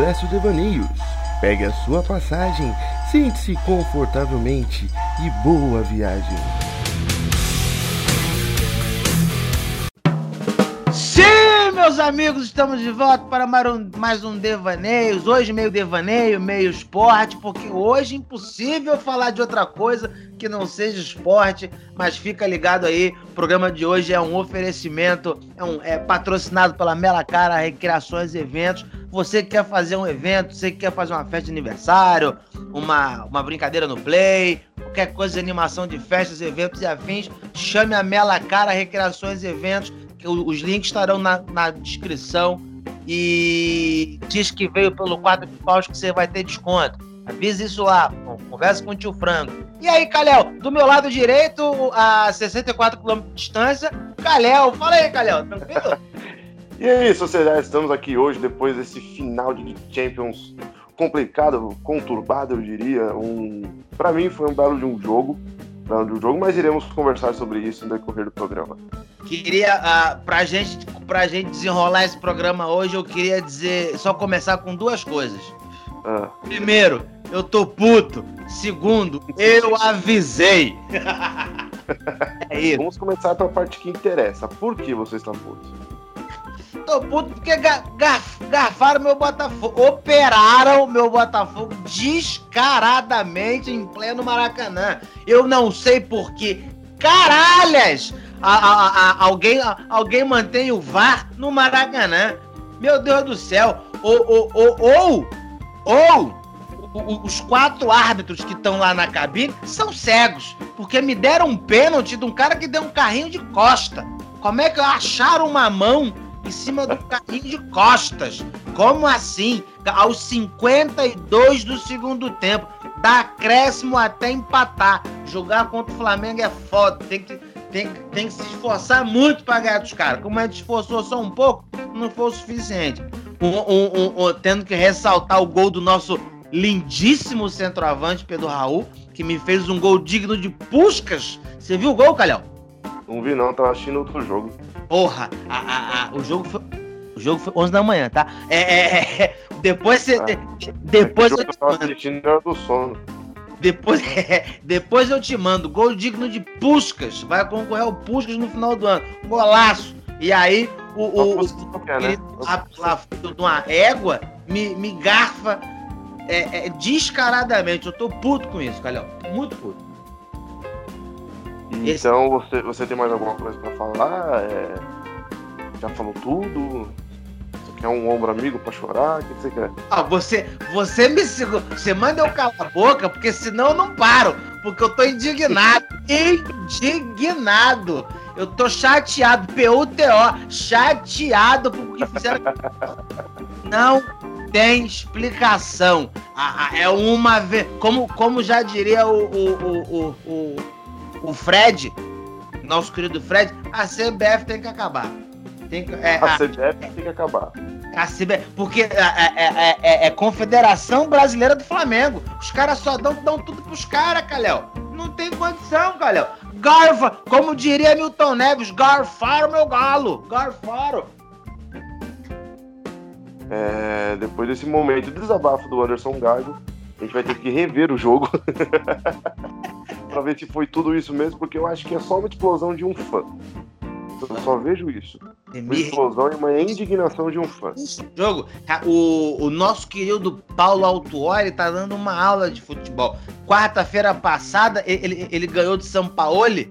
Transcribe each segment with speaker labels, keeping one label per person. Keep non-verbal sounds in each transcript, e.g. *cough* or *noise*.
Speaker 1: Expresso Devaneios. Pegue a sua passagem, sente-se confortavelmente e boa viagem.
Speaker 2: Amigos, estamos de volta para mais um, Devaneios. Hoje meio devaneio, meio esporte, porque hoje é impossível falar de outra coisa que não seja esporte, mas fica ligado aí, o programa de hoje é um oferecimento, é, um, é patrocinado pela Mela Cara Recreações e Eventos. Você que quer fazer um evento, você que quer fazer uma festa de aniversário, uma, uma brincadeira no play, qualquer coisa de animação de festas, eventos e afins, chame a Mela Cara Recreações e Eventos os links estarão na, na descrição e diz que veio pelo quadro de paus que você vai ter desconto. Avisa isso lá, conversa com o tio Frango. E aí, Calhau, do meu lado direito, a 64 km de distância, Calhau. Fala aí, Calhau, tranquilo? *laughs*
Speaker 1: e aí, sociedade, estamos aqui hoje depois desse final de Champions complicado, conturbado, eu diria. Um, para mim foi um belo de um jogo, um jogo, mas iremos conversar sobre isso no decorrer do programa.
Speaker 2: Queria, uh, pra, gente, pra gente desenrolar esse programa hoje, eu queria dizer, só começar com duas coisas. Ah. Primeiro, eu tô puto. Segundo, eu avisei. *laughs*
Speaker 1: é isso. Vamos começar pela parte que interessa. Por que você está puto?
Speaker 2: Tô puto porque ga garfaram meu Botafogo. Operaram meu Botafogo descaradamente em pleno Maracanã. Eu não sei por que caralhas a, a, a, alguém, alguém mantém o VAR no Maracanã. Meu Deus do céu. Ou, ou, ou, ou, ou os quatro árbitros que estão lá na cabine são cegos. Porque me deram um pênalti de um cara que deu um carrinho de costa. Como é que acharam uma mão em cima do carrinho de costas? Como assim? Aos 52 do segundo tempo. Dá acréscimo até empatar. Jogar contra o Flamengo é foda. Tem que tem, tem que se esforçar muito para ganhar dos caras. Como a gente esforçou só um pouco, não foi o suficiente. Um, um, um, tendo que ressaltar o gol do nosso lindíssimo centroavante, Pedro Raul, que me fez um gol digno de Puscas. Você viu o gol, Calhão?
Speaker 1: Não vi não, tava assistindo outro jogo.
Speaker 2: Porra, a, a, a, o jogo foi. O jogo foi 11 da manhã, tá? É, é, é depois você. Ah, depois eu.
Speaker 1: tava assistindo era do sono.
Speaker 2: Depois, *laughs* depois eu te mando. Gol digno de Puscas. Vai concorrer ao Puscas no final do ano. Golaço. E aí, o, o, o, né? lá, lá de uma égua me, me garfa é, é, descaradamente. Eu tô puto com isso, Calhão. Muito puto.
Speaker 1: Então, você, você tem mais alguma coisa pra falar? É... Já falou tudo? Quer um ombro amigo pra chorar? O que você quer?
Speaker 2: Ah, você, você me segura. Você manda eu calar a boca, porque senão eu não paro. Porque eu tô indignado. *laughs* indignado. Eu tô chateado. PUTO. Chateado por que fizeram. não tem explicação. É uma vez. Como, como já diria o, o, o, o, o Fred, nosso querido Fred, a CBF tem que acabar.
Speaker 1: Tem que, é, a, a CBF tem que acabar.
Speaker 2: A CBF, porque é, é, é, é, Confederação Brasileira do Flamengo. Os caras só dão, dão tudo pros caras, Calhão. Não tem condição, Calhão. Garfa, como diria Milton Neves, garfaram meu galo. Garfaram.
Speaker 1: É, depois desse momento de desabafo do Anderson Gargo, a gente vai ter que rever o jogo *laughs* para ver se foi tudo isso mesmo, porque eu acho que é só uma explosão de um fã. Eu só vejo isso. Uma explosão e uma indignação de um fã.
Speaker 2: Jogo, o, o nosso querido Paulo Autuori tá dando uma aula de futebol. Quarta-feira passada, ele, ele ganhou de São Paulo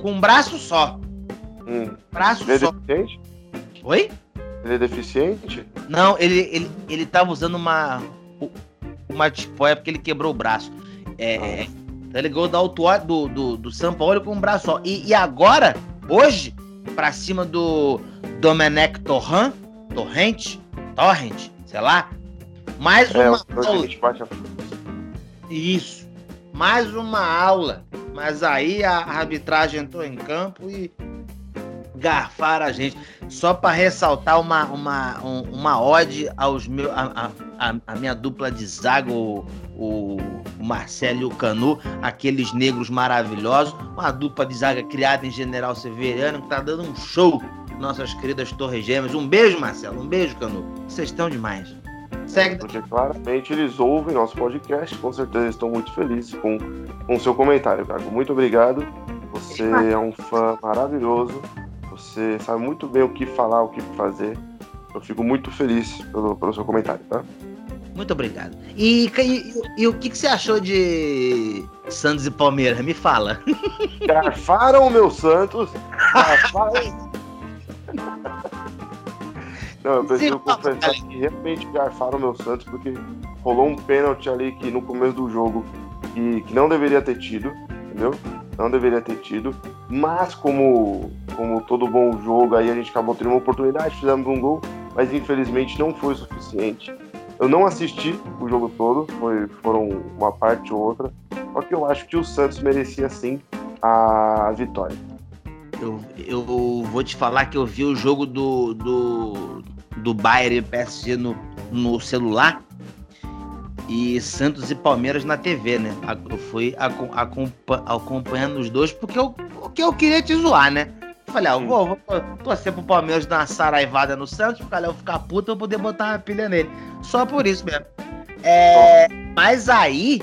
Speaker 2: com um braço só.
Speaker 1: Hum. Braço ele é só. Deficiente?
Speaker 2: Oi?
Speaker 1: Ele é deficiente?
Speaker 2: Não, ele, ele, ele tava usando uma. Uma tipóia porque ele quebrou o braço. É. Ah. Então ele ganhou do, do, do, do São Paulo com um braço só. E, e agora, hoje, pra cima do Domenech Torrent, Torrent, Torrent, sei lá. Mais é, uma aula. Isso. Mais uma aula. Mas aí a arbitragem entrou em campo e garfaram a gente. Só para ressaltar uma, uma, uma ode aos meus, a, a, a, minha dupla de zaga, o, o Marcelo e o Canu, aqueles negros maravilhosos. Uma dupla de zaga criada em General Severiano que tá dando um show nossas queridas Torres Gêmeas. Um beijo, Marcelo. Um beijo, Canu. Vocês estão demais.
Speaker 1: Segue. Porque claramente eles ouvem nosso podcast, com certeza estão muito felizes com o seu comentário, Gago. Muito obrigado. Você é um fã maravilhoso. Você sabe muito bem o que falar, o que fazer. Eu fico muito feliz pelo, pelo seu comentário, tá?
Speaker 2: Muito obrigado. E, e, e o que, que, você achou de Santos e Palmeiras? Me fala. *laughs*
Speaker 1: Garfaram o meu Santos. Garfaram. Não, eu preciso confessar que realmente garfaram o meu Santos, porque rolou um pênalti ali que no começo do jogo que, que não deveria ter tido, entendeu? Não deveria ter tido. Mas como, como todo bom jogo, aí a gente acabou tendo uma oportunidade, fizemos um gol, mas infelizmente não foi suficiente. Eu não assisti o jogo todo, foi, foram uma parte ou outra. Só que eu acho que o Santos merecia sim a vitória.
Speaker 2: Eu, eu vou te falar que eu vi o jogo do, do, do Bayern PSG no, no celular e Santos e Palmeiras na TV, né? Eu fui acompanhando os dois porque eu, porque eu queria te zoar, né? Falei, ah, eu vou, vou torcer pro Palmeiras dar uma saraivada no Santos, pra eu ficar puto eu poder botar uma pilha nele. Só por isso mesmo. É, mas aí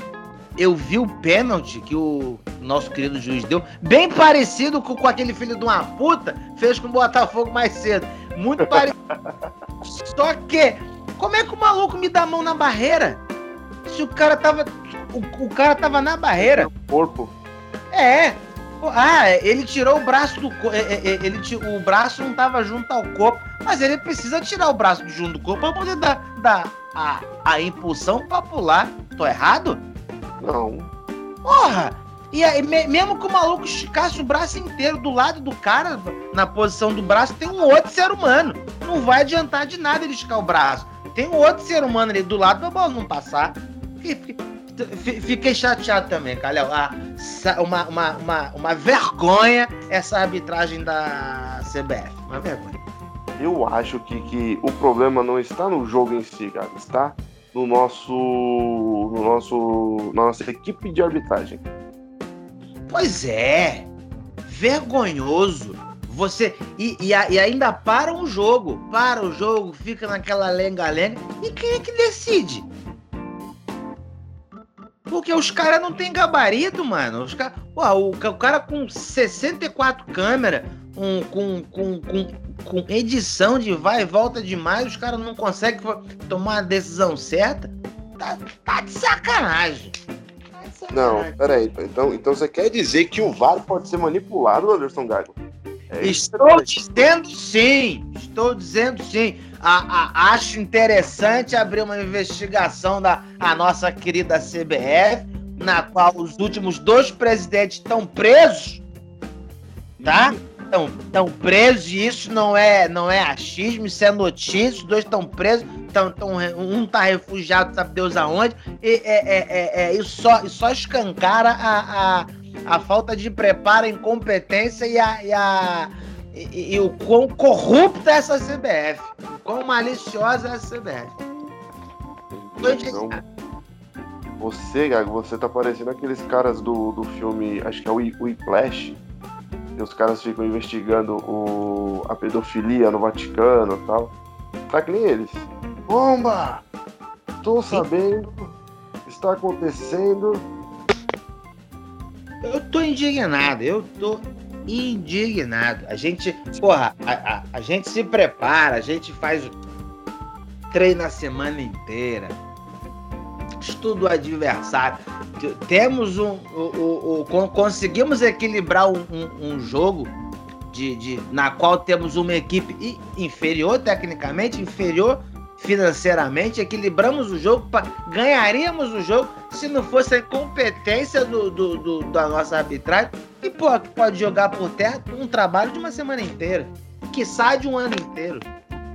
Speaker 2: eu vi o pênalti que o nosso querido juiz deu, bem parecido com, com aquele filho de uma puta fez com o Botafogo mais cedo. Muito parecido. *laughs* Só que, como é que o maluco me dá a mão na barreira? Se o cara tava. O, o cara tava na barreira.
Speaker 1: Corpo.
Speaker 2: É, ah, ele tirou o braço do corpo. É, é, é, ele, o braço não estava junto ao corpo, mas ele precisa tirar o braço junto do corpo para poder dar, dar a, a impulsão para pular. Tô errado?
Speaker 1: Não.
Speaker 2: Porra! E aí, mesmo que o maluco esticasse o braço inteiro do lado do cara, na posição do braço, tem um outro ser humano. Não vai adiantar de nada ele esticar o braço. Tem um outro ser humano ali do lado pra bola não passar. Fiquei chateado também, Calhau. Ah, uma, uma, uma, uma vergonha essa arbitragem da CBF. Uma vergonha.
Speaker 1: Eu acho que, que o problema não está no jogo em si, cara. Está no nosso, no nosso, na nossa equipe de arbitragem.
Speaker 2: Pois é. Vergonhoso. Você. E, e, e ainda para o jogo. Para o jogo, fica naquela lenga-lenga. E quem é que decide? Porque os caras não tem gabarito, mano. Os cara, pô, o, o cara com 64 câmeras, um, com, com, com, com edição de vai e volta demais, os caras não conseguem tomar a decisão certa. Tá, tá de sacanagem.
Speaker 1: Tá de sacanagem. Não, peraí. Então, então você quer dizer que o VAR pode ser manipulado, Anderson Gago?
Speaker 2: É Estou dizendo sim. Estou dizendo sim a, a, acho interessante abrir uma investigação da a nossa querida CBF, na qual os últimos dois presidentes estão presos, tá? Estão, estão presos e isso não é, não é achismo, isso é notícia. Os dois estão presos, tão, tão, um tá refugiado, sabe Deus aonde. E, é, é, é, é, só, só escancara a, a, a falta de preparo, incompetência e a, e a e, e, o quão corrupta é essa CBF. O quão maliciosa é essa CBF.
Speaker 1: Então, você, Gago, você tá parecendo aqueles caras do, do filme, acho que é o Whiplash, que os caras ficam investigando o, a pedofilia no Vaticano e tal. Tá que nem eles. Bomba! Tô sabendo, está acontecendo.
Speaker 2: Eu tô indignado, eu tô indignado. A gente, porra, a, a, a gente se prepara, a gente faz treino a semana inteira, estudo o adversário. Temos um, o, o, o, conseguimos equilibrar um, um, um jogo de, de, na qual temos uma equipe inferior tecnicamente, inferior financeiramente, equilibramos o jogo, pra, ganharíamos o jogo se não fosse a incompetência do, do, do, da nossa arbitragem. E, pô, que pode jogar por terra um trabalho de uma semana inteira, que sai de um ano inteiro.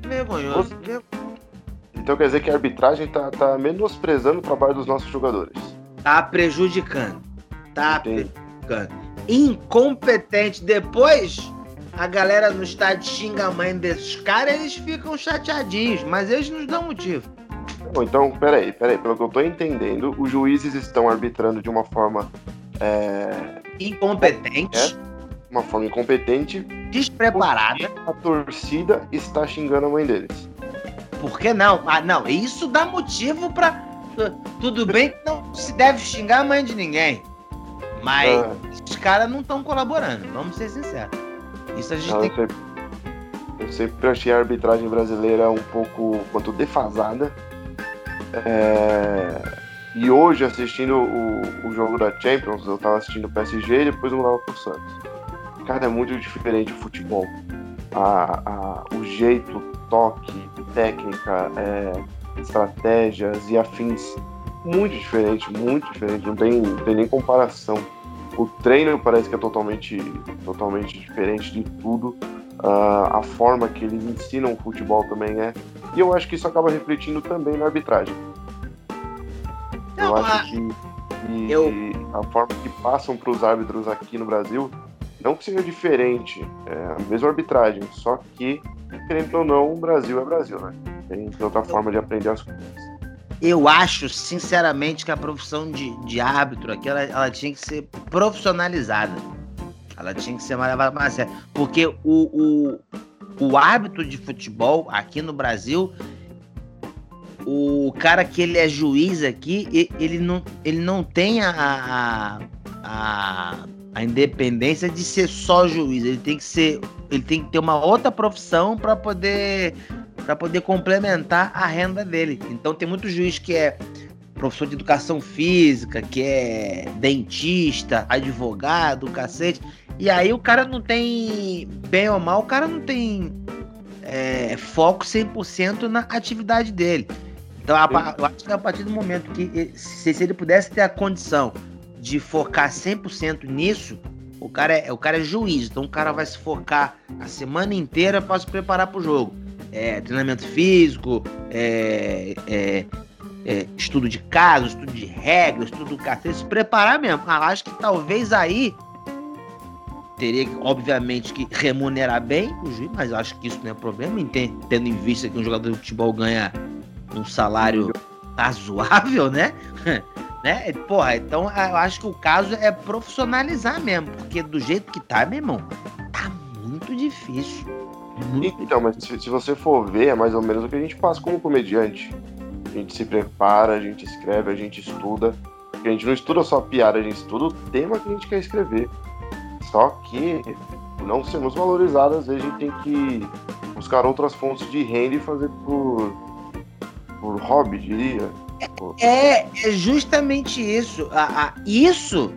Speaker 2: Vergonhoso.
Speaker 1: Então quer dizer que a arbitragem tá, tá menosprezando o trabalho dos nossos jogadores.
Speaker 2: Tá prejudicando. Tá Entendi. prejudicando. Incompetente. Depois a galera no estádio xinga a mãe desses caras, eles ficam chateadinhos, mas eles nos dão motivo.
Speaker 1: Então, peraí, peraí, pelo que eu tô entendendo, os juízes estão arbitrando de uma forma. É...
Speaker 2: Incompetente.
Speaker 1: É, uma forma incompetente,
Speaker 2: despreparada.
Speaker 1: A torcida está xingando a mãe deles.
Speaker 2: Por que não? Ah, não, isso dá motivo para Tudo bem que não se deve xingar a mãe de ninguém. Mas os caras não estão colaborando, vamos ser sinceros. Isso a gente não, tem que.
Speaker 1: Eu sempre achei a arbitragem brasileira um pouco quanto defasada. É... E hoje, assistindo o, o jogo da Champions, eu tava assistindo o PSG e depois eu mudava pro Santos. Cara, é muito diferente o futebol. A, a, o jeito, toque, técnica, é, estratégias e afins. Muito diferente, muito diferente. Não tem, não tem nem comparação. O treino parece que é totalmente, totalmente diferente de tudo. Uh, a forma que eles ensinam o futebol também é. E eu acho que isso acaba refletindo também na arbitragem. Não, eu acho que, que eu... a forma que passam para os árbitros aqui no Brasil não que seja diferente, é a mesma arbitragem, só que, querendo ou não, o Brasil é Brasil, né? Tem outra forma de aprender as coisas.
Speaker 2: Eu acho, sinceramente, que a profissão de, de árbitro aqui, ela, ela tinha que ser profissionalizada. Ela tinha que ser mais levada mais sério. Porque o, o, o árbitro de futebol aqui no Brasil, o cara que ele é juiz aqui, ele não, ele não tem a, a, a, independência de ser só juiz. Ele tem que ser. Ele tem que ter uma outra profissão para poder para poder complementar a renda dele. Então tem muito juiz que é professor de educação física, que é dentista, advogado, cacete. E aí o cara não tem, bem ou mal, o cara não tem é, foco 100% na atividade dele. Então eu acho que a partir do momento que se, se ele pudesse ter a condição de focar 100% nisso, o cara, é, o cara é juiz, então o cara vai se focar a semana inteira para se preparar para o jogo é, treinamento físico, é, é, é, estudo de caso, estudo de regras, estudo do café, se preparar mesmo. Ah, acho que talvez aí teria, obviamente, que remunerar bem o juiz, mas acho que isso não é problema, tendo em vista que um jogador de futebol ganha um salário razoável, né? *laughs* né? Porra, então eu acho que o caso é profissionalizar mesmo, porque do jeito que tá, meu irmão, tá muito difícil.
Speaker 1: Então, mas se, se, você for ver, é mais ou menos o que a gente faz como comediante. A gente se prepara, a gente escreve, a gente estuda. Porque a gente não estuda só piada, a gente estuda o tema que a gente quer escrever. Só que, não sendo valorizado, às vezes a gente tem que buscar outras fontes de renda e fazer por hobby, diria.
Speaker 2: É, é justamente isso. A, a, isso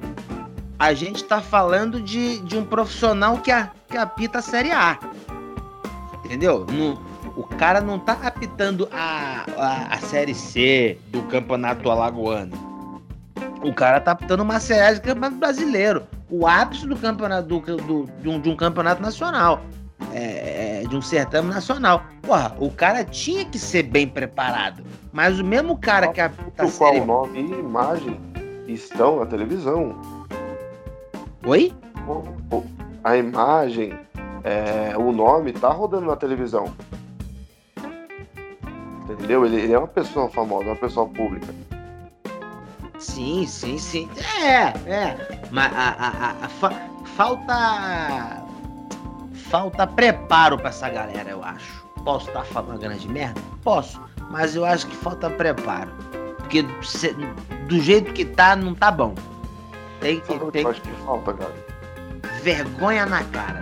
Speaker 2: a gente está falando de, de um profissional que, a, que apita a Série A. Entendeu? No, o cara não tá apitando a, a, a Série C do Campeonato Alagoano. O cara tá apitando uma série de campeonato brasileiro. O ápice do campeonato do, do, de, um, de um campeonato nacional. É, é, de um certame nacional. Porra, o cara tinha que ser bem preparado. Mas o mesmo cara que
Speaker 1: a série... Qual nome e imagem estão na televisão.
Speaker 2: Oi?
Speaker 1: A imagem é, o nome tá rodando na televisão. Entendeu? Ele, ele, é uma pessoa famosa, uma pessoa pública.
Speaker 2: Sim, sim, sim. É, é. Mas a, a, a, a fa falta. Falta preparo para essa galera, eu acho. Posso estar falando grande merda? Posso. Mas eu acho que falta preparo. Porque se, do jeito que tá, não tá bom. Tem que. Tem...
Speaker 1: Eu acho que falta, cara.
Speaker 2: Vergonha na cara.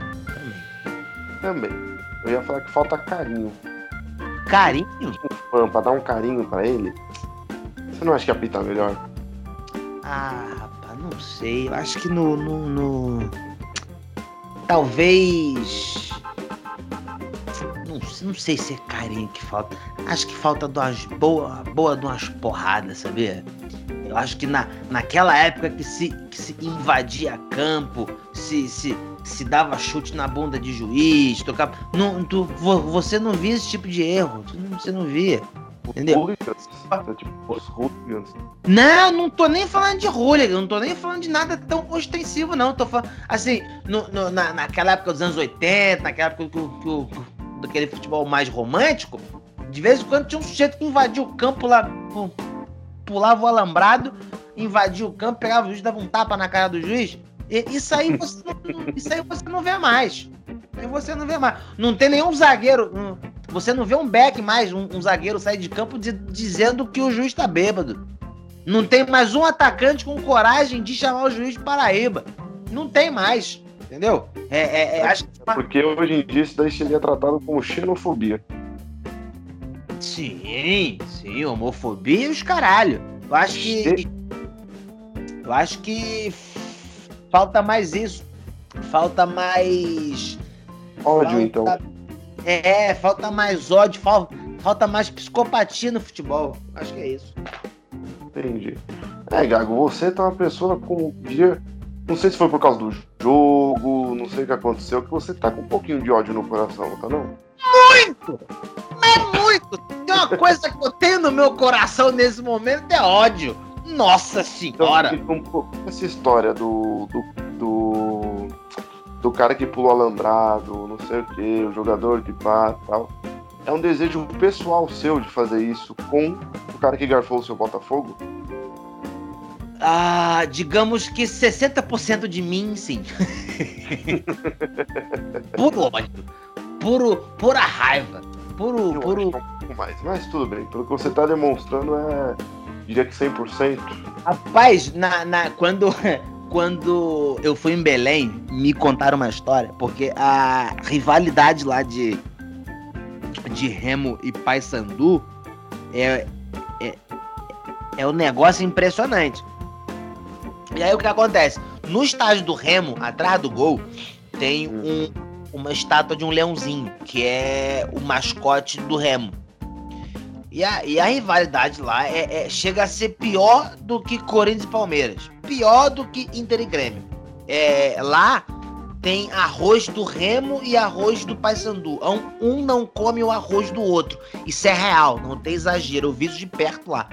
Speaker 1: Também. Eu ia falar que falta carinho.
Speaker 2: Carinho?
Speaker 1: Um fã, pra dar um carinho pra ele. Você não acha que apita melhor?
Speaker 2: Ah, rapaz, não sei. Eu acho que no. no, no... Talvez. Não, não sei se é carinho que falta. Acho que falta de umas boa, boa de umas porradas, sabia? Eu acho que na, naquela época que se, que se invadia campo, se, se, se dava chute na bunda de juiz, tocava. Não, tu, você não via esse tipo de erro. Você não via. Entendeu? É tipo, não, não tô nem falando de hooligan, não tô nem falando de nada tão ostensivo, não. Tô falando, assim, no, no, na, naquela época dos anos 80, naquela época que, que, que, daquele futebol mais romântico, de vez em quando tinha um sujeito que invadia o campo lá, pulava o alambrado, invadia o campo, pegava o juiz, dava um tapa na cara do juiz. Isso aí você não, isso aí você não vê mais. Aí você não vê mais. Não tem nenhum zagueiro. Você não vê um back mais, um, um zagueiro sair de campo de- dizendo que o juiz tá bêbado. Não tem mais um atacante com coragem de chamar o juiz de Paraíba. Não tem mais. Entendeu? É, é- é- que
Speaker 1: Porque hoje em dia isso daí seria tratado como xenofobia.
Speaker 2: Sim, sim, homofobia e os caralho. Eu acho que. Eu acho que falta mais isso. Falta mais.
Speaker 1: Ódio,
Speaker 2: falta-
Speaker 1: então.
Speaker 2: É, falta mais ódio, falta, falta mais psicopatia no futebol. Acho que é isso.
Speaker 1: Entendi. É, Gago, você tá uma pessoa com dia. Não sei se foi por causa do jogo, não sei o que aconteceu, que você tá com um pouquinho de ódio no coração, tá não?
Speaker 2: É muito! Tem uma coisa que eu tenho no meu coração nesse momento é ódio. Nossa
Speaker 1: Então,
Speaker 2: senhora!
Speaker 1: fica um pouco essa história do, do, do, do cara que pulou alambrado, não sei o que, o jogador que pá tal. É um desejo pessoal seu de fazer isso com o cara que garfou o seu Botafogo?
Speaker 2: Ah, digamos que 60% de mim, sim. *laughs* puro ódio. Puro, pura raiva. Puro,
Speaker 1: Eu
Speaker 2: puro.
Speaker 1: é um mais, mas tudo bem. Pelo que você tá demonstrando, é. Diria que 100%.
Speaker 2: Rapaz, na, na, quando, quando eu fui em Belém, me contaram uma história, porque a rivalidade lá de, de Remo e Paysandu é, é, é um negócio impressionante. E aí o que acontece? No estádio do Remo, atrás do gol, tem um, uma estátua de um leãozinho, que é o mascote do Remo. E a, e a rivalidade lá é, é- chega a ser pior do que Corinthians e Palmeiras. Pior do que Inter e Grêmio. É, lá tem arroz do Remo e arroz do Paysandu. Um, não come o arroz do outro. Isso é real, não tem exagero. Eu vi isso de perto lá.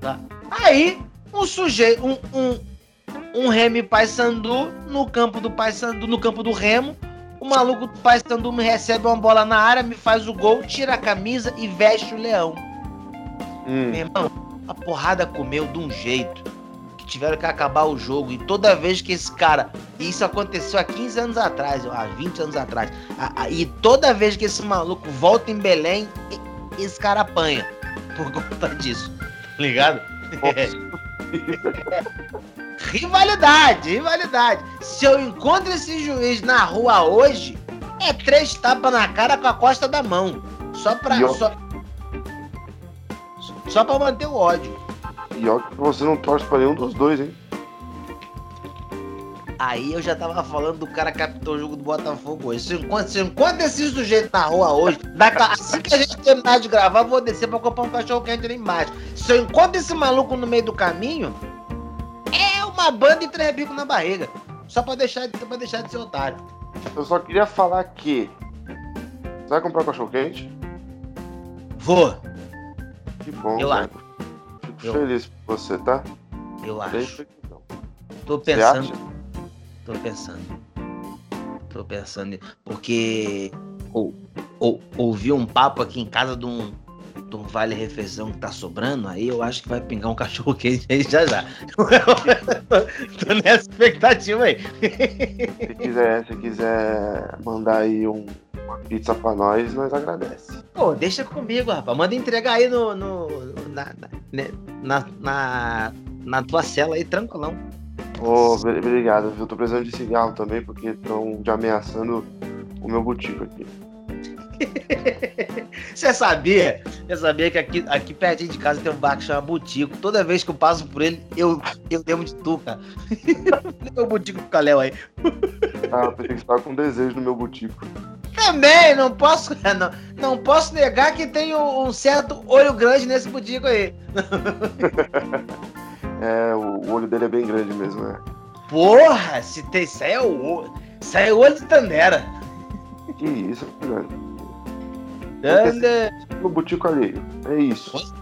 Speaker 2: Tá? Aí, um sujeito, um, um, um Remo e Paysandu no campo do Paysandu, no campo do Remo. O maluco do Paysandu me recebe uma bola na área, me faz o gol, tira a camisa e veste o leão.
Speaker 1: Hum,
Speaker 2: Meu irmão, a porrada comeu de um jeito que tiveram que acabar o jogo. E toda vez que esse cara. E isso aconteceu há 15 anos atrás, há 20 anos atrás. E toda vez que esse maluco volta em Belém, esse cara apanha. Por conta disso. Tá ligado? *laughs* *laughs* Rivalidade, rivalidade. Se eu encontro esse juiz na rua hoje, é três tapas na cara com a costa da mão. Só pra.
Speaker 1: Eu-
Speaker 2: Só, só pra manter o ódio.
Speaker 1: E ó que você não torce pra nenhum dos dois, hein?
Speaker 2: Aí eu já tava falando do cara que captou o jogo do Botafogo hoje. Se eu encontro, se encontro esse sujeito na rua hoje, assim que a gente terminar de gravar, eu vou descer pra comprar um cachorro quente ali embaixo. Se eu encontro esse maluco no meio do caminho, uma banda e três bicos na barriga. Só pra deixar, de- pra deixar de ser otário.
Speaker 1: Eu só queria falar que. Você vai comprar cachorro quente?
Speaker 2: Vou,
Speaker 1: Que bom,
Speaker 2: Eu
Speaker 1: cara. Fico
Speaker 2: Eu-
Speaker 1: feliz por você, tá?
Speaker 2: eu acho.
Speaker 1: Deixa que não.
Speaker 2: Tô pensando. Tô pensando. Tô pensando. Porque ou, ou, ouvi um papo aqui em casa de um, de um vale refeição que tá sobrando, aí eu acho que vai pingar um cachorro quente aí já já. tô, *laughs* tô nessa expectativa aí.
Speaker 1: Se quiser, se quiser mandar aí um- uma pizza pra nós, nós agradece.
Speaker 2: Pô, deixa comigo, rapaz. Manda entregar aí no. no na, na, né, na, na, tua cela aí, tranquilão.
Speaker 1: Obri- obrigado, viu? Tô precisando de cigarro também, porque estão já ameaçando o meu botico aqui. *laughs*
Speaker 2: Você sabia? Você sabia que aqui, aqui pertinho de casa tem um bar que chama Butico. Toda vez que eu passo por ele, eu, eu lembro de tu, cara. *laughs* Meu Butico Caléu aí.
Speaker 1: Ah, eu pensei que tava com desejo no meu botico.
Speaker 2: Também, não posso, *laughs* não, não posso negar que tem um, um certo olho grande nesse Butico aí.
Speaker 1: É, o, o olho dele é bem grande mesmo, né?
Speaker 2: Porra, se tem, isso aí é o olho. Isso aí é o olho de Tandera.
Speaker 1: Que isso, velho. No botico alheio. É isso.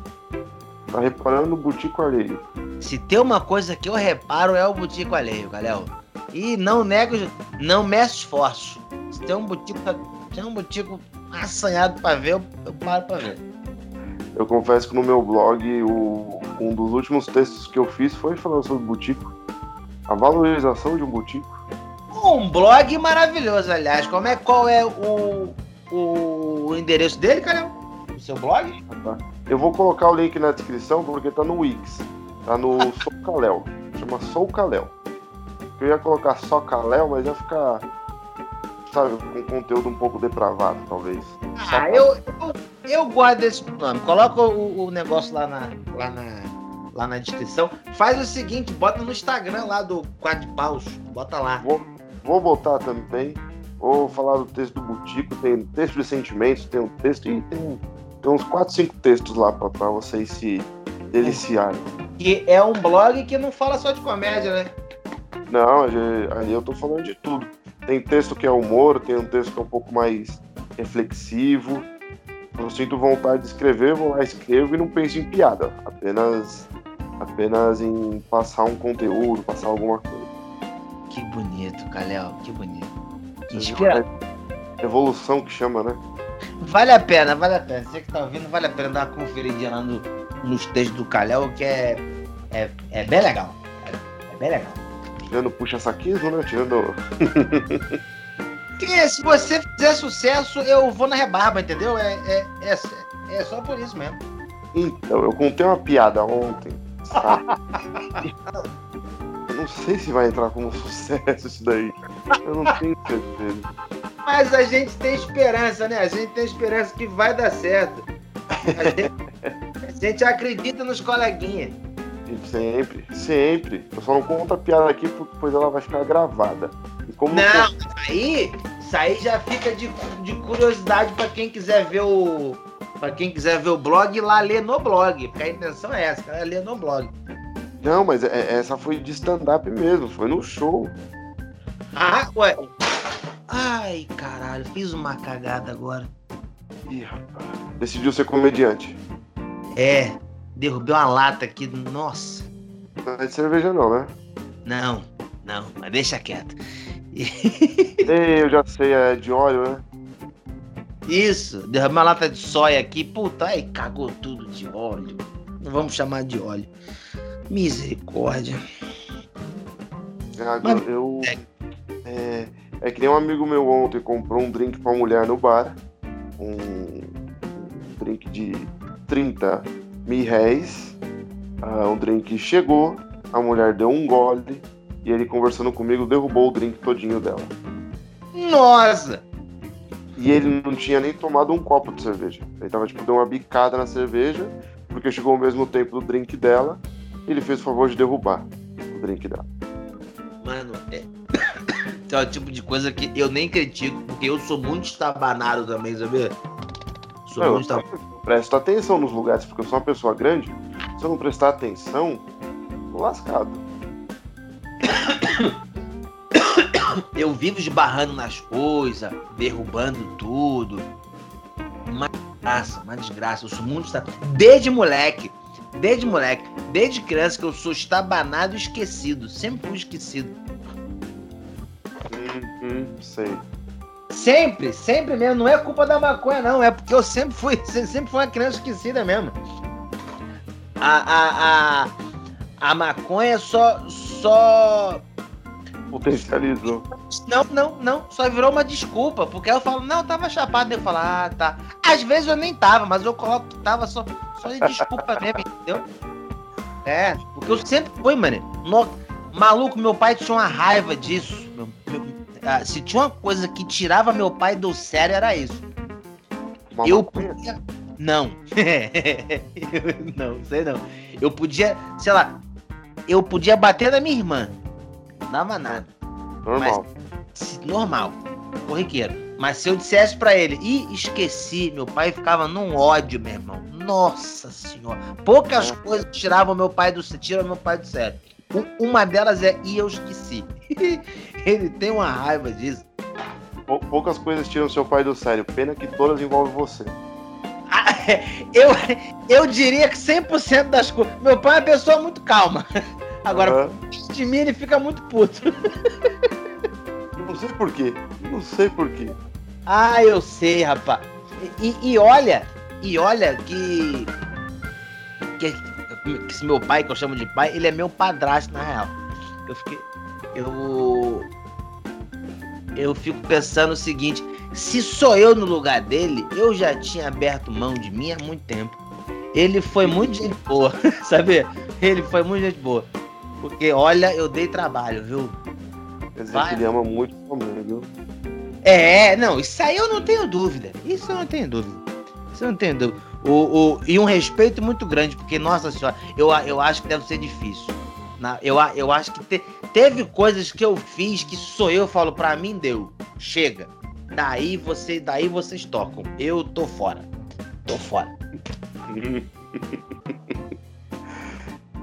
Speaker 1: Tá reparando no botico alheio.
Speaker 2: Se tem uma coisa que eu reparo é o Butico alheio, Caléu. E não nego, não meço esforço. Se tem um Butico, se tem um Butico assanhado pra ver, eu, eu paro pra ver.
Speaker 1: Eu confesso que no meu blog, o- um dos últimos textos que eu fiz foi falando sobre botico. A valorização de um botico.
Speaker 2: Um blog maravilhoso, aliás. Como é, qual é o, o endereço dele, cara? O seu blog?
Speaker 1: Eu vou colocar o link na descrição porque tá no Wix. Tá no *laughs* Sou Kalel. Chama Sou Kalel. Eu ia colocar só Kalel, mas ia ficar. Sabe, com conteúdo um pouco depravado, talvez.
Speaker 2: Ah, eu, eu, eu gosto desse nome. Coloca o, o negócio lá na, lá, na, lá na descrição. Faz o seguinte, bota no Instagram lá do Quad Paus. Bota lá.
Speaker 1: Vou, vou botar também. Vou falar do texto do Butico. Tem texto de sentimentos, tem um texto e tem, tem uns 4, 5 textos lá para vocês se deliciarem.
Speaker 2: Que é um blog que não fala só de comédia, né?
Speaker 1: Não, ali eu tô falando de tudo. Tem texto que é humor, tem um texto que é um pouco mais reflexivo. Eu sinto vontade de escrever, vou lá, escrevo e não penso em piada. Apenas, apenas em passar um conteúdo, passar alguma coisa.
Speaker 2: Que bonito, Kalel, que bonito.
Speaker 1: Inspira. Evolução que chama, né?
Speaker 2: Vale a pena, vale a pena. Você que tá ouvindo, vale a pena dar uma conferidinha lá no, nos textos do Kalel, que é, é, é bem legal. É, é bem legal.
Speaker 1: Tirando puxa-saquismo, né? Tirando.
Speaker 2: que *laughs* se você fizer sucesso, eu vou na rebarba, entendeu? É, é, é, é só por isso mesmo.
Speaker 1: Então, eu contei uma piada ontem, sabe? *laughs* não sei se vai entrar como *laughs* sucesso isso daí. Eu não tenho certeza.
Speaker 2: Mas a gente tem esperança, né? A gente tem esperança que vai dar certo. A gente, a gente acredita nos coleguinhas.
Speaker 1: Sempre, sempre. Eu só não conto a piada aqui porque depois ela vai ficar gravada.
Speaker 2: Como não, isso aí, isso aí já fica de, de curiosidade para quem quiser ver o. Pra quem quiser ver o blog, ir lá ler no blog. Porque a intenção é essa, é ler no blog.
Speaker 1: Não, mas é, essa foi de stand-up mesmo, foi no show.
Speaker 2: Ah, ué. Ai, caralho, fiz uma cagada agora.
Speaker 1: Ih, rapaz. Decidiu ser comediante.
Speaker 2: É, derrubei uma lata aqui, nossa.
Speaker 1: Não é de cerveja não, né?
Speaker 2: Não, não, mas deixa quieto. *laughs*
Speaker 1: Ei, eu já sei, é de óleo, né?
Speaker 2: Isso, derrubei uma lata de soia aqui, puta, aí cagou tudo de óleo. Não vamos chamar de óleo. Misericórdia.
Speaker 1: É, mas... eu. É, é que nem um amigo meu ontem comprou um drink pra mulher no bar. Um, um drink de 30 mil réis. Uh, um drink chegou, a mulher deu um gole e ele conversando comigo derrubou o drink todinho dela.
Speaker 2: Nossa!
Speaker 1: E ele não tinha nem tomado um copo de cerveja. Ele tava tipo, deu uma bicada na cerveja, porque chegou ao mesmo tempo do drink dela, ele fez o favor de derrubar o drink dela.
Speaker 2: Mano, é, *coughs* é o tipo de coisa que eu nem critico, porque eu sou muito estabanado também, sabia?
Speaker 1: Sou não, muito estabanado. Presta atenção nos lugares, porque eu sou uma pessoa grande. Se eu não prestar atenção, tô lascado. *coughs*
Speaker 2: Eu vivo esbarrando nas coisas, derrubando tudo. Uma desgraça, uma desgraça. Eu sou muito estabanado. Desde moleque. Desde moleque, desde criança que eu sou estabanado e esquecido. Sempre fui esquecido.
Speaker 1: Hum, sei.
Speaker 2: Sempre, sempre mesmo. Não é culpa da maconha, não. É porque eu sempre fui, *laughs* sempre fui uma criança esquecida mesmo. A, a, a, a maconha só, só
Speaker 1: potencializou.
Speaker 2: Não, não, não. Só virou uma desculpa. Porque eu falo, não, eu tava chapado. Eu falo, ah, tá. Às vezes eu nem tava, mas eu coloco que tava só, só de desculpa mesmo, entendeu? É, porque eu sempre fui, mano. No... Maluco, meu pai tinha uma raiva disso. Meu, meu, ah, se tinha uma coisa que tirava meu pai do sério, era isso. Uma eu podia. Não. *laughs* não, sei não. Eu podia, sei lá, eu podia bater na minha irmã. Não dava nada.
Speaker 1: Normal.
Speaker 2: Mas, normal. Corriqueiro. Mas se eu dissesse para ele, e esqueci, meu pai ficava num ódio, meu irmão. Nossa senhora. Poucas é. coisas tiravam meu pai do tiram meu pai do sério. Uma delas é e eu esqueci. *laughs* Ele tem uma raiva disso.
Speaker 1: Poucas coisas tiram seu pai do sério. Pena que todas envolvem você.
Speaker 2: Ah, eu, eu diria que 100% das coisas. Meu pai é uma pessoa muito calma. Agora, uhum. de mim ele fica muito puto.
Speaker 1: Não sei porquê. Não sei porquê.
Speaker 2: Ah, eu sei, rapaz. E, e olha, e olha que, que, que esse meu pai, que eu chamo de pai, ele é meu padrasto, na real. Eu fiquei. Eu. eu fico pensando o seguinte: se sou eu no lugar dele, eu já tinha aberto mão de mim há muito tempo. Ele foi muito gente boa, *laughs* sabe? Ele foi muito gente boa. Porque, olha, eu dei trabalho, viu?
Speaker 1: Quer dizer que ele ama muito sua mãe, viu?
Speaker 2: É, não, isso aí eu não tenho dúvida. Isso eu não tenho dúvida. Eu não dúvida. O, o, e um respeito muito grande, porque, nossa senhora, eu, eu acho que deve ser difícil. Na, eu, eu acho que te, teve coisas que eu fiz que sou eu, falo, pra mim deu. Chega. Daí você, daí vocês tocam. Eu tô fora. Tô fora.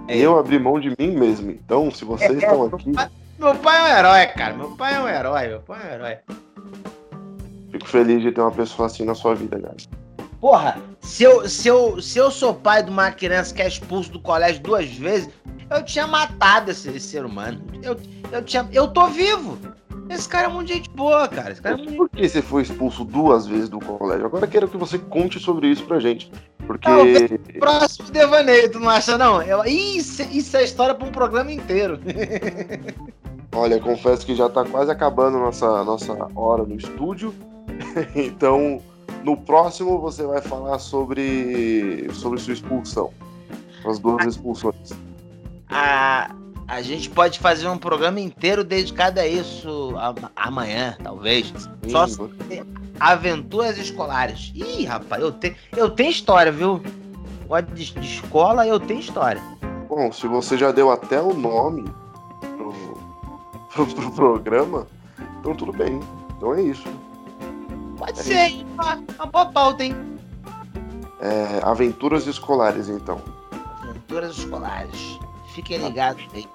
Speaker 1: É. *laughs* Eu abri mão de mim mesmo. Então, se vocês é, estão aqui.
Speaker 2: Meu pai é um herói, cara. Meu pai é um herói. Meu pai é um herói.
Speaker 1: Fico feliz de ter uma pessoa assim na sua vida, cara.
Speaker 2: Porra, se eu, se eu, se eu sou pai de uma criança que é expulso do colégio duas vezes, eu tinha matado esse, esse ser humano. Eu, eu, tinha, eu tô vivo. Esse cara é muito gente boa, cara. Esse cara é muito...
Speaker 1: Por que você foi expulso duas vezes do colégio? Agora quero que você conte sobre isso pra gente. Porque. Não,
Speaker 2: próximo devaneio, tu não acha, não? Eu... Isso, isso é história pra um programa inteiro. *laughs*
Speaker 1: Olha, confesso que já tá quase acabando nossa, nossa hora no estúdio. *laughs* então, no próximo você vai falar sobre, sobre sua expulsão. As duas expulsões.
Speaker 2: A, a gente pode fazer um programa inteiro dedicado a isso amanhã, talvez. Sim, Só aventuras escolares. Ih, rapaz, eu, te, eu tenho história, viu? De, de escola, eu tenho história.
Speaker 1: Bom, se você já deu até o nome pro, pro, pro programa, então tudo bem. Então é isso.
Speaker 2: Pode ser, hein? Uma, uma boa pauta, hein?
Speaker 1: É, aventuras escolares, então.
Speaker 2: Aventuras escolares. Fiquem ligados aí.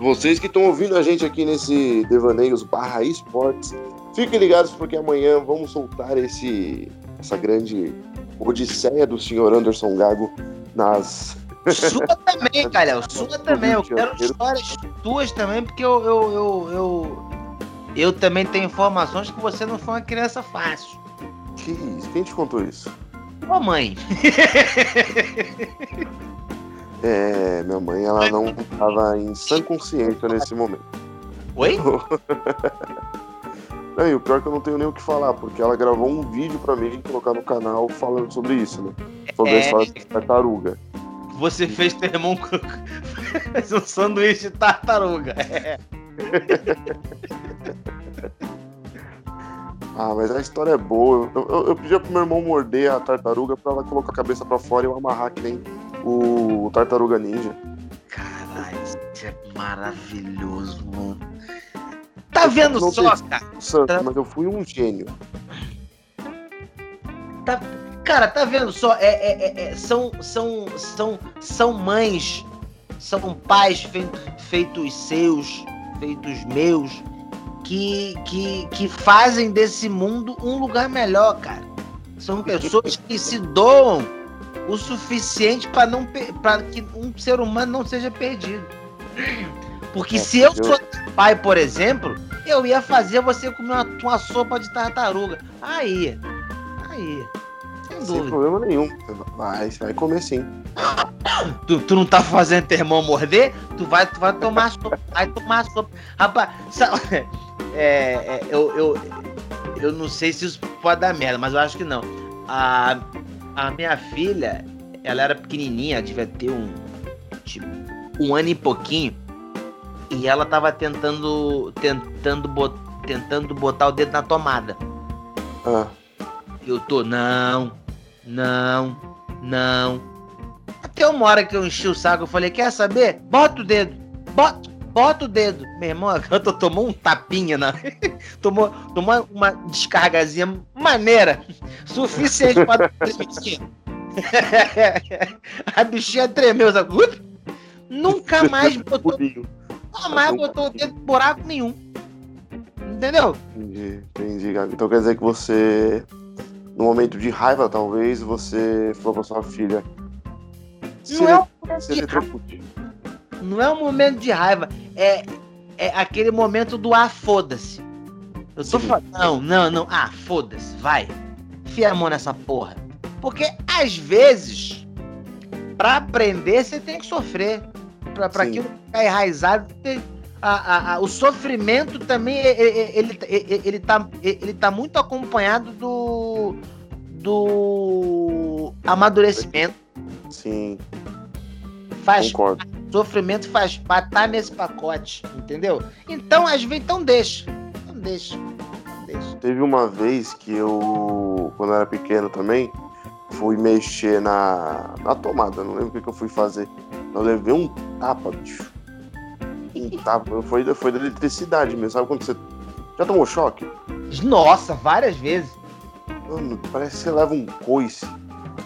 Speaker 1: Vocês que estão ouvindo a gente aqui nesse Devaneios barra esportes, fiquem ligados porque amanhã vamos soltar esse, essa grande odisseia do senhor Anderson Gago nas.
Speaker 2: Sua também, *laughs* Calhau, sua também. Eu quero histórias tuas também, porque eu, eu, eu, eu, eu também tenho informações que você não foi uma criança fácil.
Speaker 1: Que isso? Quem te contou isso?
Speaker 2: Tua mãe. *laughs*
Speaker 1: É, minha mãe, ela não estava em sã consciência nesse momento.
Speaker 2: Oi? *laughs*
Speaker 1: Não, e o pior é que eu não tenho nem o que falar, porque ela gravou um vídeo pra mim colocar no canal falando sobre isso, né? Sobre é... a história da tartaruga.
Speaker 2: Você fez teu irmão *laughs* um sanduíche de tartaruga. É. *laughs*
Speaker 1: ah, mas a história é boa. Eu, eu, eu pedia pro meu irmão morder a tartaruga pra ela colocar a cabeça pra fora e eu amarrar que nem o Tartaruga Ninja.
Speaker 2: Caralho, isso é maravilhoso, mano. Tá vendo só, cara?
Speaker 1: Santo, tá... Mas eu fui um gênio.
Speaker 2: Tá... Cara, tá vendo só? É, é, é, é são, são, são, são mães, são pais feitos, feitos seus, feitos meus, que, que, que fazem desse mundo um lugar melhor, cara. São pessoas que se doam o suficiente para não para que um ser humano não seja perdido. Porque é, se eu, sou pai, por exemplo, eu ia fazer você comer uma, uma sopa de tartaruga. Aí, aí. Sem dúvida.
Speaker 1: Sem problema nenhum. Vai, você vai comer sim.
Speaker 2: Tu, tu não tá fazendo teu irmão morder? Tu vai, tu vai tomar sopa. Vai tomar sopa. Rapaz, sabe, *laughs* é, é, eu, eu, eu não sei se isso pode dar merda, mas eu acho que não. A, a minha filha, ela era pequenininha, devia ter um. Tipo, um ano e pouquinho. E ela tava tentando. Tentando, bot, tentando botar o dedo na tomada.
Speaker 1: Ah.
Speaker 2: Eu tô, não, não, não. Até uma hora que eu enchi o saco, eu falei, quer saber? Bota o dedo, bota, bota o dedo. Meu irmão, a gata tomou um tapinha, na... *laughs* tomou, tomou uma descargazinha maneira, suficiente para *laughs* A bichinha tremeu, sabe? Nunca mais *laughs* botou. Nunca mais botou o dedo em buraco nenhum. Entendeu?
Speaker 1: Entendi, entendi, Gabi. Então quer dizer que você, no momento de raiva, talvez, você falou pra sua filha.
Speaker 2: Não é, um momento de raiva. não é um momento de raiva. É, é aquele momento do ah, foda-se. Eu tô falando. Não, não, não. Ah, foda-se, vai. Fia a mão nessa porra. Porque às vezes, para aprender, você tem que sofrer. Pra, pra aquilo ficar enraizado, tem... a, a, a, o sofrimento também ele, ele, ele, ele, tá, ele tá muito acompanhado do, do amadurecimento.
Speaker 1: Sim.
Speaker 2: Faz Concordo. Sofrimento faz parte, tá nesse pacote, entendeu? Então, às vezes, então deixa. Então deixa. Então deixa.
Speaker 1: Teve uma vez que eu, quando eu era pequeno também, fui mexer na, na tomada, não lembro o que, que eu fui fazer. Eu levei um tapa, bicho. Um *laughs* tapa. Foi, foi da eletricidade mesmo. Sabe quando você. Já tomou choque?
Speaker 2: Nossa, várias vezes.
Speaker 1: Mano, parece que você leva um coice.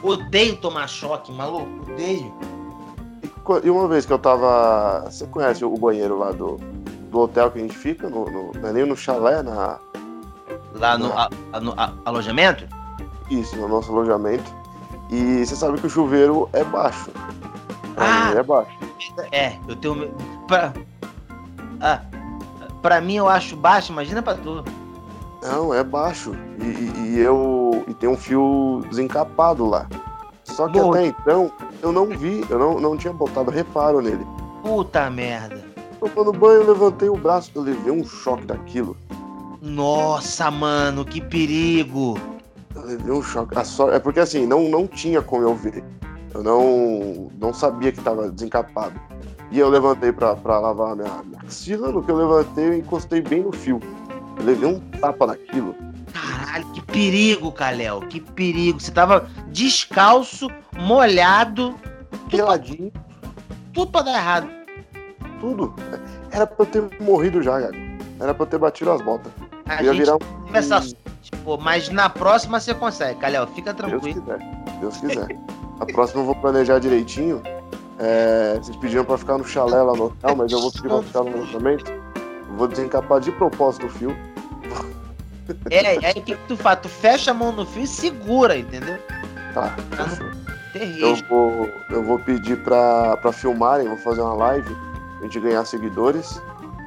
Speaker 2: Odeio tomar choque, maluco. Odeio.
Speaker 1: E, uma vez que eu tava. Você conhece o banheiro lá do, do hotel que a gente fica? No, no, não é nem no chalé, na.
Speaker 2: Lá no, a, no a, alojamento?
Speaker 1: Isso, no nosso alojamento. E você sabe que o chuveiro é baixo. Ah, é baixo.
Speaker 2: É, eu tenho. Pra, ah, pra mim eu acho baixo, imagina pra tu.
Speaker 1: Não, é baixo. E, e eu. E tem um fio desencapado lá. Só que Boa. até então eu não vi, eu não, não tinha botado reparo nele.
Speaker 2: Puta merda.
Speaker 1: Tomando banho, eu levantei o braço, eu levei um choque daquilo.
Speaker 2: Nossa, mano, que perigo!
Speaker 1: Eu levei um choque. É porque assim, não, não tinha como eu ver. Eu não, não sabia que tava desencapado. E eu levantei pra, pra lavar a minha, minha axila, no que eu levantei, eu encostei bem no fio. Eu levei um tapa naquilo.
Speaker 2: Caralho, que perigo, Kalel. Que perigo. Você tava descalço, molhado.
Speaker 1: Peladinho.
Speaker 2: Tudo pra dar errado.
Speaker 1: Tudo. Era pra eu ter morrido já, cara. Era pra eu ter batido as botas.
Speaker 2: A ia virar um... essa tipo, mas na próxima você consegue, Kalel. Fica tranquilo.
Speaker 1: Deus quiser. Deus quiser. a próxima eu vou planejar direitinho. É, vocês pediram pra ficar no chalé lá no hotel, mas eu vou pedir pra ficar no alojamento. Vou desencapar de propósito o fio.
Speaker 2: É, aí o que, que tu faz? Tu fecha a mão no fio e segura, entendeu?
Speaker 1: Tá. Eu vou, eu vou pedir pra, pra filmarem, vou fazer uma live, a gente ganhar seguidores.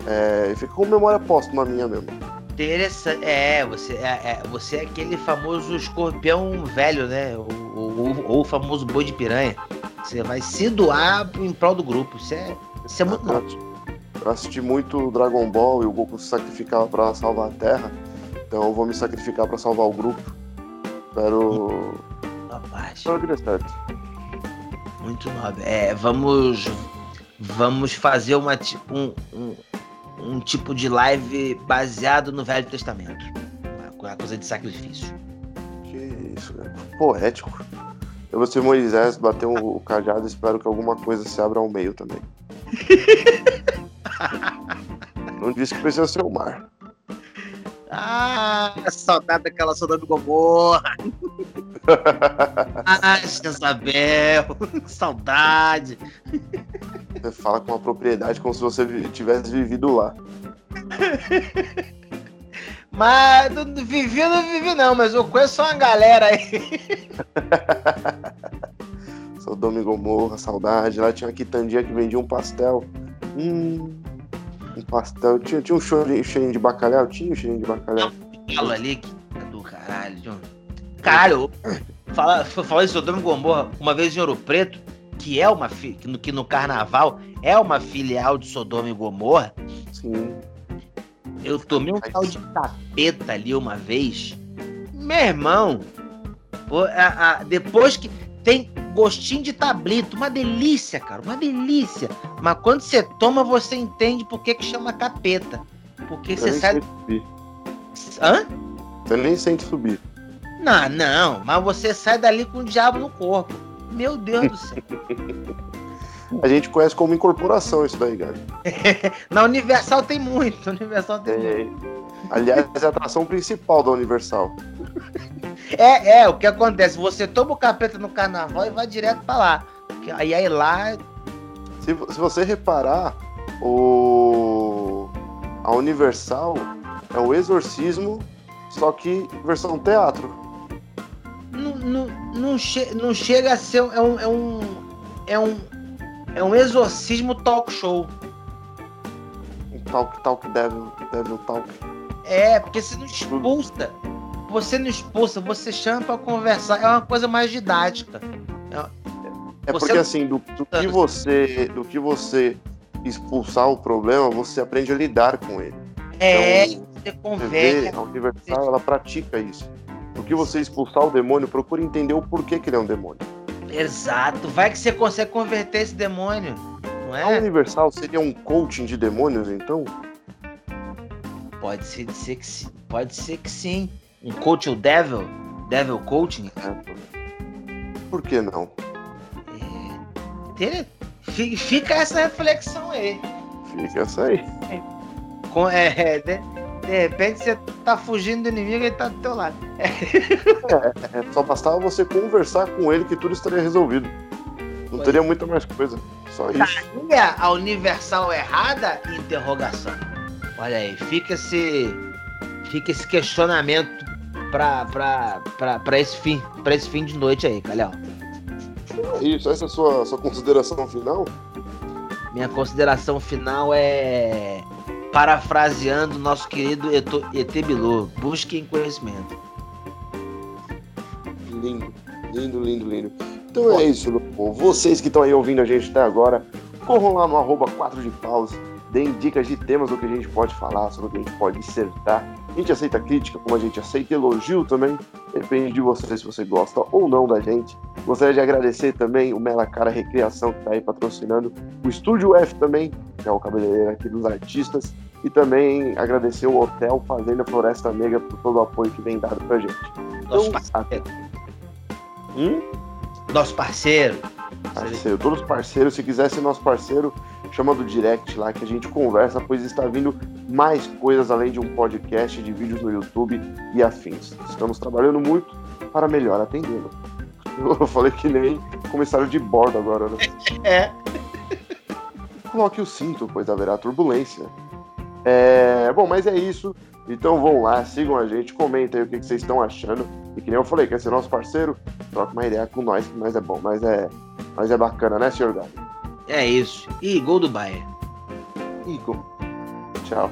Speaker 1: É, e fica com memória póstuma minha mesmo.
Speaker 2: Interessante. É, você é, é, você é aquele famoso escorpião velho, né? Ou, o famoso boi de piranha. Você vai se doar em prol do grupo. Isso é, isso é muito bom.
Speaker 1: Eu assisti muito Dragon Ball e o Goku se sacrificava pra salvar a Terra. Então eu vou me sacrificar para salvar o grupo. Espero.
Speaker 2: Rapaz.
Speaker 1: Espero que dê certo.
Speaker 2: Muito nobre. É, vamos. Vamos fazer uma, um, um, um tipo de live baseado no Velho Testamento. Uma coisa de sacrifício.
Speaker 1: Que isso, cara. Poético. Eu vou ser Moisés, bater o cajado e espero que alguma coisa se abra ao meio também. *laughs* Não disse que precisa ser o mar.
Speaker 2: Ah, saudade daquela saudade do Gomorra. *laughs* ah, Jezabel, saudade.
Speaker 1: Você fala com uma propriedade como se você tivesse vivido lá.
Speaker 2: Mas vivi, não vivi não, mas eu conheço uma galera aí. *laughs*
Speaker 1: Sodoma e Gomorra, saudade. Lá tinha uma quitandinha que vendia um pastel. Hum, um pastel. Tinha, tinha um cheirinho, cheirinho de bacalhau? Tinha um cheirinho de bacalhau.
Speaker 2: Fala ali que é do caralho. Caralho, fala, fala isso, Sodoma e Gomorra, uma vez em Ouro Preto, que é uma fi, que no, que no carnaval é uma filial de Sodoma e Gomorra.
Speaker 1: Sim.
Speaker 2: Eu tomei um tal de tapeta ali uma vez. Meu irmão, a, a, depois que tem gostinho de tablito, uma delícia, cara, uma delícia. Mas quando você toma, você entende por que, que chama capeta. Porque você sai. Hã?
Speaker 1: Você nem sente subir.
Speaker 2: Não, não, mas você sai dali com o diabo no corpo. Meu Deus do céu. *laughs*
Speaker 1: A gente conhece como incorporação isso daí, cara. *laughs*
Speaker 2: Na Universal tem muito. Universal tem é, muito.
Speaker 1: Aliás, é a atração principal da Universal. *laughs*
Speaker 2: É, é, o que acontece? Você toma o capeta no carnaval e vai direto pra lá. Aí, aí lá.
Speaker 1: Se, se você reparar, o. A Universal é o exorcismo, só que versão teatro.
Speaker 2: Não, não, não, che não chega a ser. É um, é um. É um. É um exorcismo talk show.
Speaker 1: Um talk, talk, devil, devil talk.
Speaker 2: É, porque você não expulsa. Você não expulsa, você chama pra conversar. É uma coisa mais didática.
Speaker 1: É, é porque assim, do, do, que você. Do que você expulsar o problema, você aprende a lidar com ele.
Speaker 2: É,
Speaker 1: Então,
Speaker 2: você conversa.
Speaker 1: a Universal, ela pratica isso. No que você expulsar o demônio, procure entender o porquê que ele é um demônio.
Speaker 2: Exato. Vai que você consegue converter esse demônio. Não
Speaker 1: A
Speaker 2: é?
Speaker 1: Universal seria um coaching de demônios, então?
Speaker 2: Pode ser, ser que sim. Pode ser que sim. Um coach o devil? Devil coaching?
Speaker 1: É, Por que não?
Speaker 2: É. Fica essa reflexão aí.
Speaker 1: Fica essa aí.
Speaker 2: Com- é, de, de repente você tá fugindo do inimigo e ele tá do teu lado.
Speaker 1: É, só bastava você conversar com ele que tudo estaria resolvido. Não
Speaker 2: Pois.
Speaker 1: teria muita mais coisa. Só isso.
Speaker 2: E a a universal errada? Interrogação. Olha aí, fica esse, fica esse questionamento pra, pra, pra, pra, esse fim, pra esse fim de noite aí, Calhão.
Speaker 1: É isso. Essa é a sua, sua consideração final?
Speaker 2: Minha consideração final é parafraseando nosso querido ET Bilu, busquem conhecimento.
Speaker 1: Lindo, lindo, lindo, lindo. Então é isso, meu povo. Vocês que estão aí ouvindo a gente até agora, corram lá no arroba 4 de paus, deem dicas de temas do que a gente pode falar, sobre o que a gente pode dissertar. A gente aceita crítica, como a gente aceita elogio também. Depende de você se você gosta ou não da gente. Gostaria de agradecer também o Mela Cara Recreação, que está aí patrocinando, o Estúdio F também, que é o cabeleireiro aqui dos artistas, e também agradecer o Hotel Fazenda Floresta Negra por todo o apoio que vem dado pra gente.
Speaker 2: Nosso
Speaker 1: Então,
Speaker 2: parceiro.
Speaker 1: Hum?
Speaker 2: Nosso parceiro.
Speaker 1: Parceiro, todos os parceiros, se quiser ser nosso parceiro, chama do direct lá que a gente conversa, pois está vindo mais coisas além de um podcast de vídeos no YouTube e afins. Estamos trabalhando muito para melhor atendê-lo. Eu *laughs* falei que nem comissário de bordo agora, né?
Speaker 2: É.
Speaker 1: Coloque o cinto, pois haverá turbulência. É, bom, mas é isso. Então vão lá, sigam a gente, comentem aí o que que vocês estão achando. E que nem eu falei, quer ser nosso parceiro? Troca uma ideia com nós, que mais é bom, mas é, mas é bacana, né, senhor Gato?
Speaker 2: É isso. E gol do Bayern.
Speaker 1: E gol. Tchau.